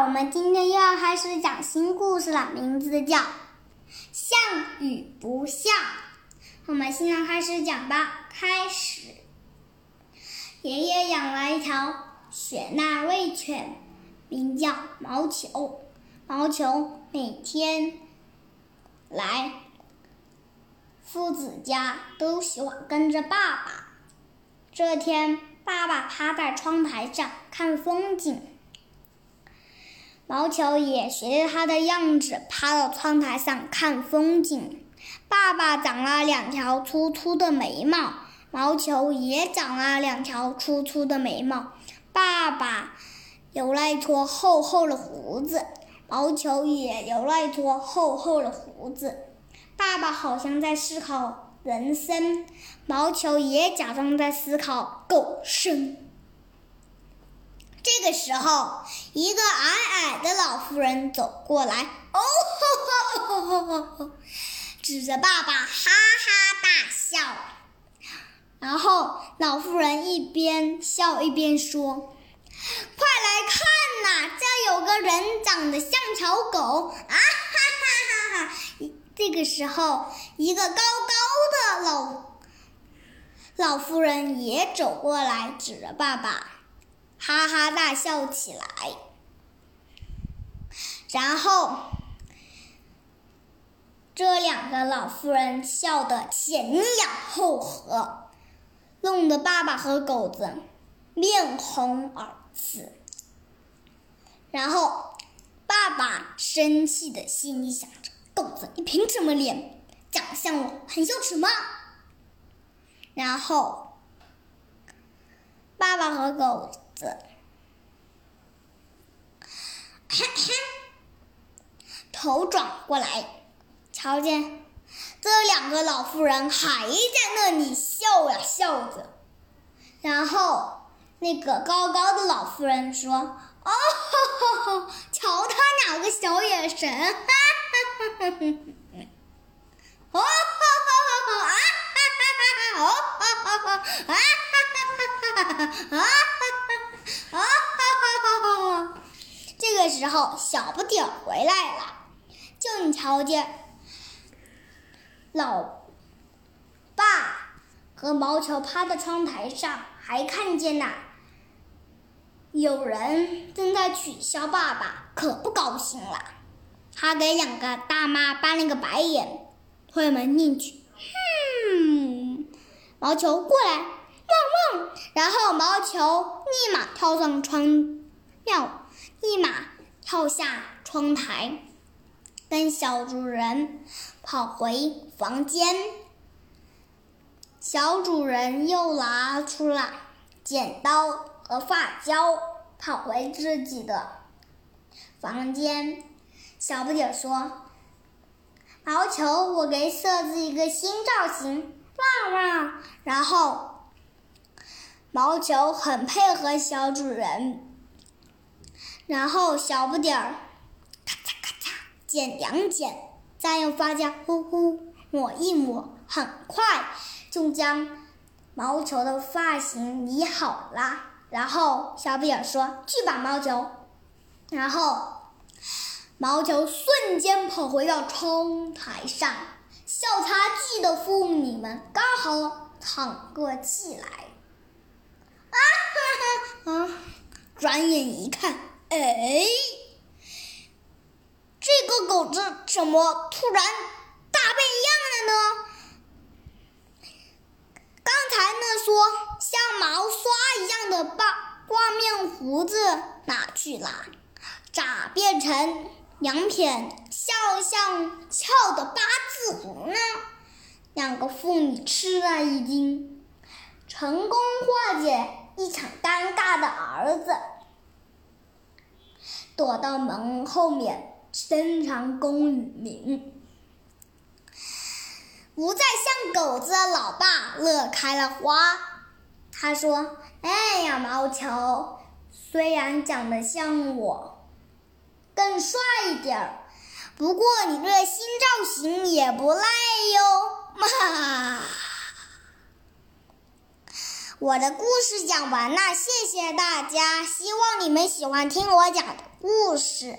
我们今天又要开始讲新故事了，名字叫《像与不像》。我们现在开始讲吧。开始，爷爷养了一条雪纳瑞犬，名叫毛球。毛球每天来父子家，都喜欢跟着爸爸。这天，爸爸趴在窗台上看风景。毛球也学着他的样子趴到窗台上看风景。爸爸长了两条粗粗的眉毛，毛球也长了两条粗粗的眉毛。爸爸留了一撮厚厚的胡子，毛球也留了一撮厚厚的胡子。爸爸好像在思考人生，毛球也假装在思考狗生。这个时候，一个矮矮的老妇人走过来，哦吼吼吼吼吼，指着爸爸哈哈大笑。然后老妇人一边笑一边说：“快来看呐，这有个人长得像条狗！”啊哈哈哈哈！这个时候，一个高高的老老妇人也走过来，指着爸爸。哈哈大笑起来，然后这两个老妇人笑得前仰后合，弄得爸爸和狗子面红耳赤。然后爸爸生气的心里想着：“狗子，你凭什么脸长得像我，很羞耻吗？”然后爸爸和狗头转过来，瞧见这两个老妇人还在那里笑呀笑着。然后那个高高的老妇人说：“哦，瞧他两个小眼神，哈哈哈哈！啊哈哈哈！哦，哈哈哈！啊哈哈哈！啊哈哈！啊哈哈！这个时小不点回来了。正瞧见老爸和毛球趴在窗台上，还看见呢，有人正在取笑爸爸，可不高兴了。他给两个大妈翻了个白眼，推门进去。哼，毛球过来，汪汪！然后毛球立马跳上窗，跳，立马跳下窗台。跟小主人跑回房间，小主人又拿出了剪刀和发胶，跑回自己的房间。小不点说：“毛球，我给设置一个新造型，旺旺。”然后毛球很配合小主人，然后小不点儿。剪两剪，再用发胶呼呼抹一抹，很快就将毛球的发型理好了。然后小比尔说：“去吧，毛球。”然后毛球瞬间跑回到窗台上，笑茶记的妇女们刚好喘过气来。啊哈哈！啊，转眼一看，哎。这个狗子怎么突然大变样了呢？刚才那撮像毛刷一样的挂挂面胡子哪去了？咋变成两撇笑像翘的八字胡呢？两个妇女吃了一惊，成功化解一场尴尬的儿子，躲到门后面。深藏功与名，不再像狗子的老爸乐开了花。他说：“哎呀，毛球，虽然长得像我，更帅一点儿，不过你这新造型也不赖哟。”哈哈，我的故事讲完了，谢谢大家，希望你们喜欢听我讲的故事。